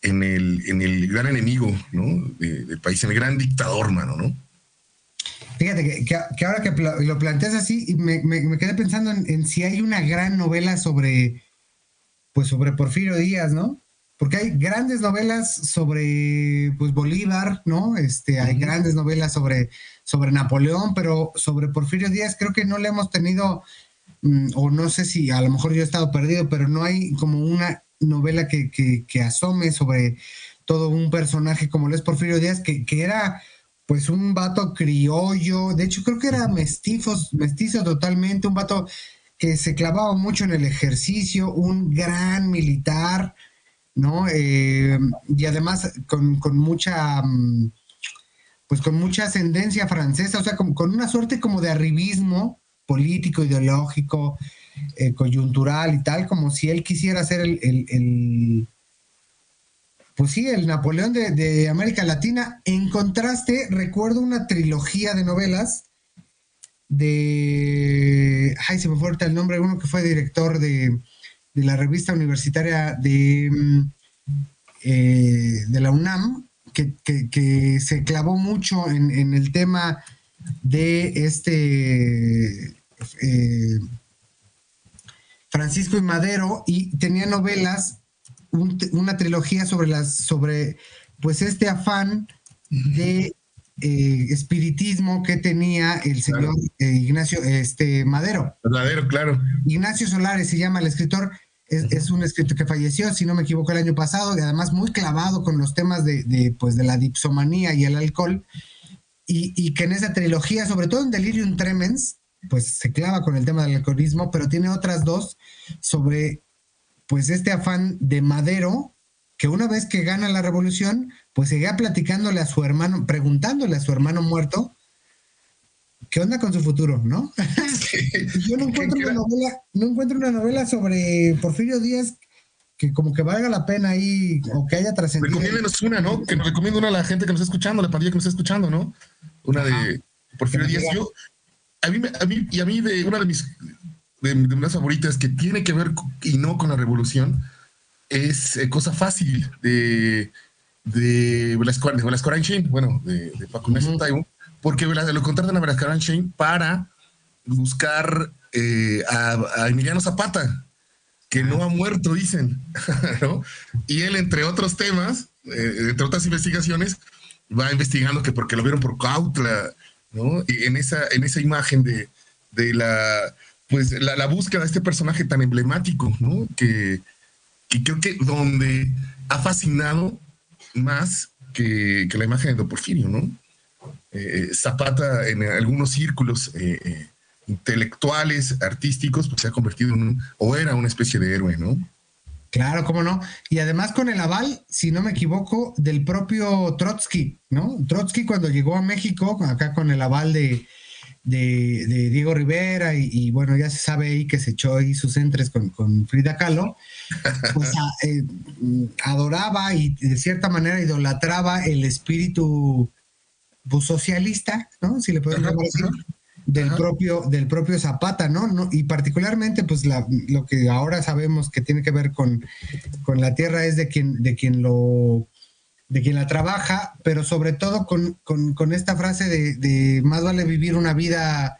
en el, en el gran enemigo ¿no? del país, en el gran dictador, mano, ¿no? Fíjate que, ahora que lo planteas así, me, me, quedé pensando en, si hay una gran novela sobre, pues sobre Porfirio Díaz, ¿no? Porque hay grandes novelas sobre pues Bolívar, ¿no? Este, hay grandes novelas sobre, sobre Napoleón, pero sobre Porfirio Díaz creo que no le hemos tenido o no sé si a lo mejor yo he estado perdido, pero no hay como una novela que, que, asome sobre todo un personaje como lo es Porfirio Díaz, que, que, era pues un vato criollo, de hecho creo que era mestizo, mestizo totalmente, un vato que se clavaba mucho en el ejercicio, un gran militar, ¿no? Eh, y además con, con, mucha, mm, pues con mucha ascendencia francesa, o sea, con, con una suerte como de arribismo, político, ideológico, eh, coyuntural y tal, como si él quisiera ser el, pues sí, el Napoleón de, América Latina. En contraste, recuerdo una trilogía de novelas de, ay, se me fue el nombre, uno que fue director de, la revista universitaria de, mm, eh, de la UNAM, que, se clavó mucho en el tema de este eh, Francisco y Madero y tenía novelas, una trilogía sobre las, sobre pues este afán de eh, espiritismo que tenía el señor eh, Ignacio este, Madero. Madero, claro. Ignacio Solares se llama el escritor, es, un escritor que falleció, si no me equivoco, el año pasado, y además muy clavado con los temas de, pues, de la dipsomanía y el alcohol y, que en esa trilogía, sobre todo en Delirium Tremens, pues se clava con el tema del alcoholismo, pero tiene otras dos sobre pues este afán de Madero, que una vez que gana la revolución, pues seguía platicándole a su hermano, preguntándole a su hermano muerto, ¿qué onda con su futuro? ¿no? Yo no encuentro una novela, no encuentro una novela sobre Porfirio Díaz que como que valga la pena ahí o que haya trascendido. Recomiéndenos una, ¿no? Que nos recomiende una a la gente que nos está escuchando, la pandilla que nos está escuchando, ¿no? Una de Porfirio Díaz. Yo, a mí, a mí, y a mí de una de mis de, de favoritas que tiene que ver y no con la revolución es eh, Cosa Fácil de, de Velasco, de bueno, de, de Facundo uh porque lo contratan a Velasco Aranchin para buscar eh, a Emiliano Zapata, que no ha muerto, dicen, ¿no? Y él, entre otros temas, eh, entre otras investigaciones, va investigando que porque lo vieron por Cautla, ¿no? Y en esa, en esa imagen de, de la, pues, la, búsqueda de este personaje tan emblemático, ¿no? Que, que creo que donde ha fascinado más que, la imagen de Porfirio, ¿no? Eh, Zapata en algunos círculos eh, intelectuales, artísticos, pues se ha convertido en un, o era una especie de héroe, ¿no? Claro, cómo no. Y además con el aval, si no me equivoco, del propio Trotsky, ¿no? Trotsky cuando llegó a México, acá con el aval de, de, Diego Rivera y, bueno, ya se sabe ahí que se echó ahí sus entres con, Frida Kahlo, pues eh, adoraba y de cierta manera idolatraba el espíritu pues, socialista, ¿no? Si le podemos llamar así, del propio, del propio Zapata, ¿no? Y particularmente, pues lo que ahora sabemos que tiene que ver con, con la tierra es de quien, de quien lo de quien la trabaja, pero sobre todo con, esta frase de, más vale vivir una vida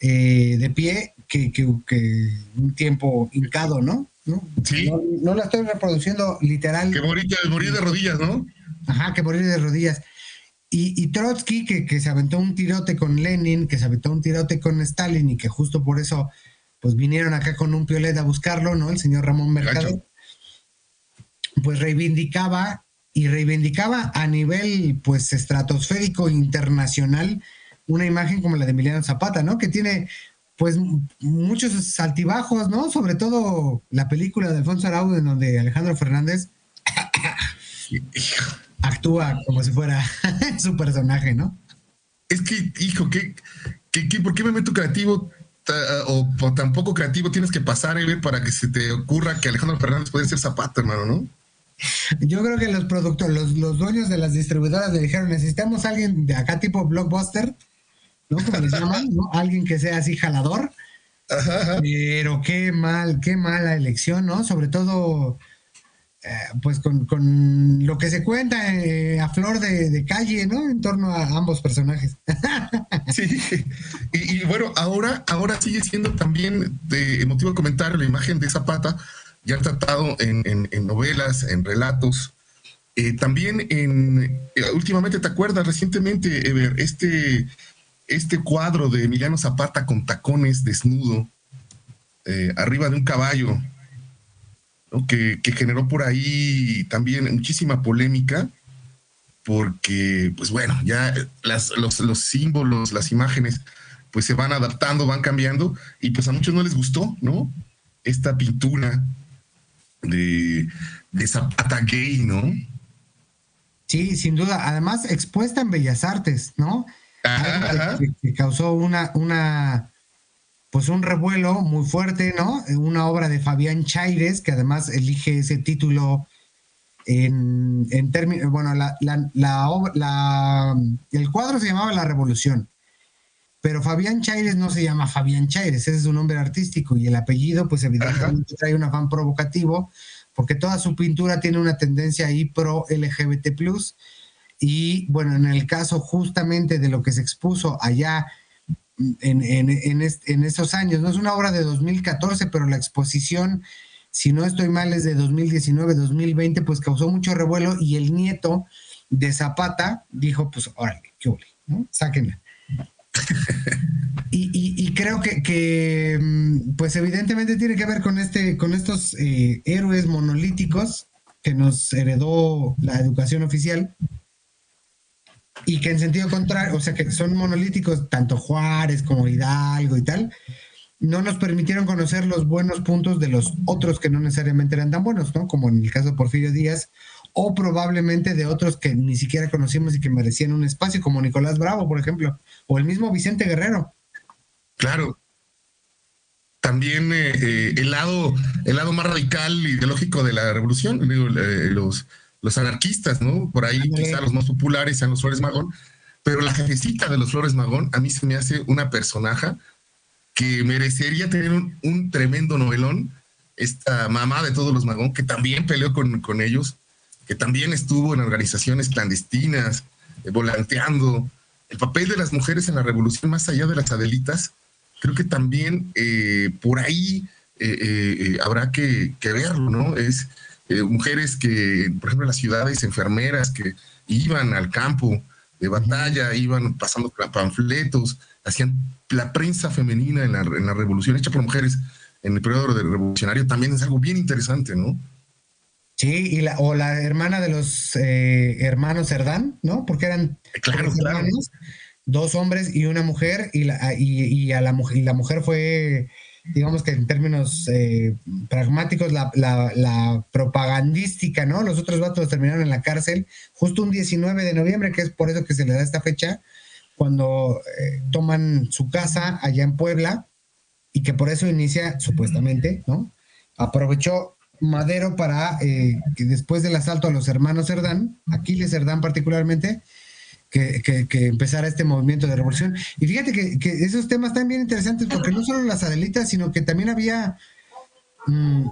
eh, de pie que, un tiempo hincado, ¿no? ¿No? Sí. No, la estoy reproduciendo literal. Que morir, de rodillas, ¿no? Ajá, que morir de rodillas. Y, Trotsky, que, se aventó un tirote con Lenin, que se aventó un tirote con Stalin y que justo por eso pues vinieron acá con un piolet a buscarlo, ¿no? El señor Ramón Mercado. Pues reivindicaba y reivindicaba a nivel pues estratosférico internacional una imagen como la de Emiliano Zapata, ¿no? Que tiene pues muchos altibajos, ¿no? Sobre todo la película de Alfonso Araujo en donde Alejandro Fernández actúa como si fuera su personaje, ¿no? Es que, hijo, ¿qué, qué, por qué me meto creativo o, o tan poco creativo tienes que pasar, Ever, para que se te ocurra que Alejandro Fernández puede ser Zapata, hermano, ¿no? Yo creo que los productores, los, dueños de las distribuidoras le dijeron, necesitamos alguien de acá tipo blockbuster, ¿no? Como les llaman, ¿no? Alguien que sea así jalador. Pero qué mal, qué mala elección, ¿no? Sobre todo, eh, pues con, lo que se cuenta eh, a flor de, calle, ¿no? En torno a ambos personajes. sí, y, y, bueno, ahora, ahora sigue siendo también de motivo de comentar la imagen de Zapata, ya tratado en, novelas, en relatos. Eh, también en, eh, últimamente, ¿te acuerdas? Recientemente, Ever, este, este cuadro de Emiliano Zapata con tacones desnudo, eh, arriba de un caballo, que, generó por ahí también muchísima polémica, porque, pues bueno, ya los, los símbolos, las imágenes, pues se van adaptando, van cambiando, y pues a muchos no les gustó, ¿no? Esta pintura de, Zapata gay, ¿no? Sí, sin duda. Además, expuesta en Bellas Artes, ¿no? Que, causó una, una, pues un revuelo muy fuerte, ¿no? Una obra de Fabián Chaires, que además elige ese título en, en términos, bueno, la, la, la, el cuadro se llamaba La Revolución, pero Fabián Chaires no se llama Fabián Chaires, ese es su nombre artístico y el apellido pues evidentemente trae un afán provocativo porque toda su pintura tiene una tendencia ahí pro LGBT+, y bueno, en el caso justamente de lo que se expuso allá en, en, en, esos años, no es una obra de 2014, pero la exposición, si no estoy mal, es de 2019, 2020, pues causó mucho revuelo y el nieto de Zapata dijo, pues órale, qué ole, ¿no? Sáquenla. Y, creo que, mm, pues evidentemente tiene que ver con este, con estos eh, héroes monolíticos que nos heredó la educación oficial y que en sentido contrario, o sea que son monolíticos tanto Juárez como Hidalgo y tal, no nos permitieron conocer los buenos puntos de los otros que no necesariamente eran tan buenos, ¿no? Como en el caso de Porfirio Díaz o probablemente de otros que ni siquiera conocimos y que merecían un espacio, como Nicolás Bravo, por ejemplo, o el mismo Vicente Guerrero. Claro. También eh, eh, el, lado, el lado más radical ideológico de la revolución, eh, los, los anarquistas, ¿no? Por ahí quizá los más populares sean los Flores Magón, pero la jefecita de los Flores Magón a mí se me hace una personaje que merecería tener un, tremendo novelón, esta mamá de todos los Magón, que también peleó con, con ellos, que también estuvo en organizaciones clandestinas, volanteando. El papel de las mujeres en la revolución, más allá de las adelitas, creo que también eh, por ahí eh, eh, habrá que, verlo, ¿no? Es mujeres que, por ejemplo, en las ciudades, enfermeras que iban al campo de batalla, iban pasando panfletos, hacían la prensa femenina en la, en la revolución hecha por mujeres en el periodo revolucionario, también es algo bien interesante, ¿no? Sí, y la, o la hermana de los hermanos Cerdán, ¿no? Porque eran claro, hermanos dos hombres y una mujer, y la, y, a la, y la mujer fue, digamos que en términos eh, pragmáticos, la, la, propagandística, ¿no? Los otros vatos terminaron en la cárcel justo un 19 de noviembre, que es por eso que se le da esta fecha, cuando eh, toman su casa allá en Puebla y que por eso inicia, supuestamente, ¿no? Aprovechó Madero para eh, que después del asalto a los hermanos Cerdán, Aquiles Cerdán particularmente, que, que, empezara este movimiento de revolución. Y fíjate que, esos temas están bien interesantes porque no solo las Adelitas, sino que también había mm,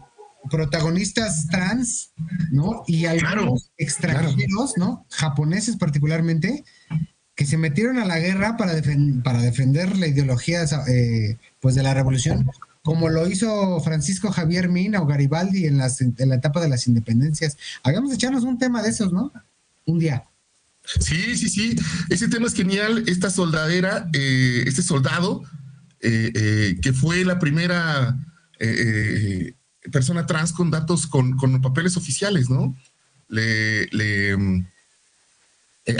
protagonistas trans, ¿no? Y algunos extranjeros, ¿no? Japoneses particularmente, que se metieron a la guerra para, para defender la ideología eh, pues de la revolución, como lo hizo Francisco Javier Mina o Garibaldi en, las, en la etapa de las independencias. Hagamos echarnos un tema de esos, ¿no? Un día. Sí, sí, sí. Ese tema es genial. Esta soldadera, eh, este soldado, eh, que fue la primera persona trans con datos, con, con papeles oficiales, ¿no? Le, le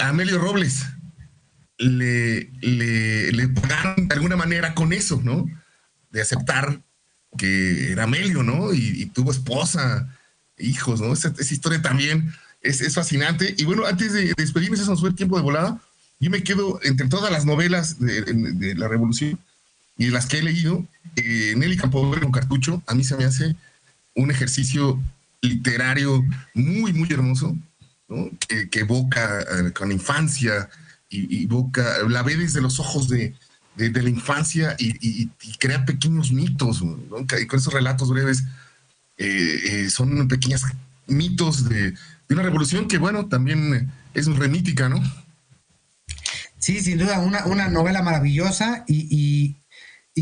Amelio Robles, le, le, pagaron de alguna manera con eso, ¿no? De aceptar que era Amelio, ¿no? Y, tuvo esposa, hijos, ¿no? Esa, historia también es, fascinante. Y bueno, antes de, despedirme, eso nos fue tiempo de volada. Yo me quedo entre todas las novelas de, la Revolución y las que he leído, eh, Nelly Campobel con cartucho, a mí se me hace un ejercicio literario muy, muy hermoso, que, evoca eh, con la infancia, y, boca, la ve desde los ojos de, la infancia y, crea pequeños mitos. Y con esos relatos breves eh, eh, son pequeños mitos de, una revolución que, bueno, también es remítica, ¿no? Sí, sin duda, una, novela maravillosa y,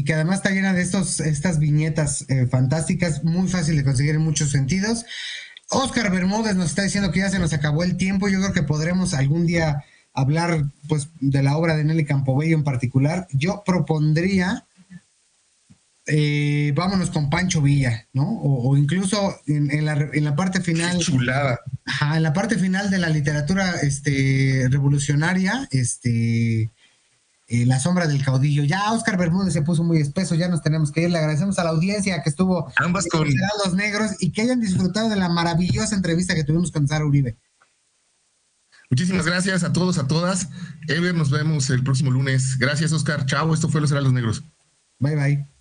que además está llena de estos, estas viñetas eh, fantásticas, muy fácil de conseguir en muchos sentidos. Oscar Bermúdez nos está diciendo que ya se nos acabó el tiempo. Yo creo que podremos algún día hablar pues de la obra de Nelly Campobello en particular, yo propondría eh, vámonos con Pancho Villa, ¿no? O, incluso en, la, parte final. chulada. en la parte final de la literatura este, revolucionaria, este. Eh, la sombra del caudillo. Ya Oscar Bermúdez se puso muy espeso, ya nos tenemos que ir. Le agradecemos a la audiencia que estuvo ambas con los negros y que hayan disfrutado de la maravillosa entrevista que tuvimos con Sara Uribe. Muchísimas gracias a todos, a todas. Ever, nos vemos el próximo lunes. Gracias, Oscar. Chao, esto fue Los Heraldos Negros. Bye, bye.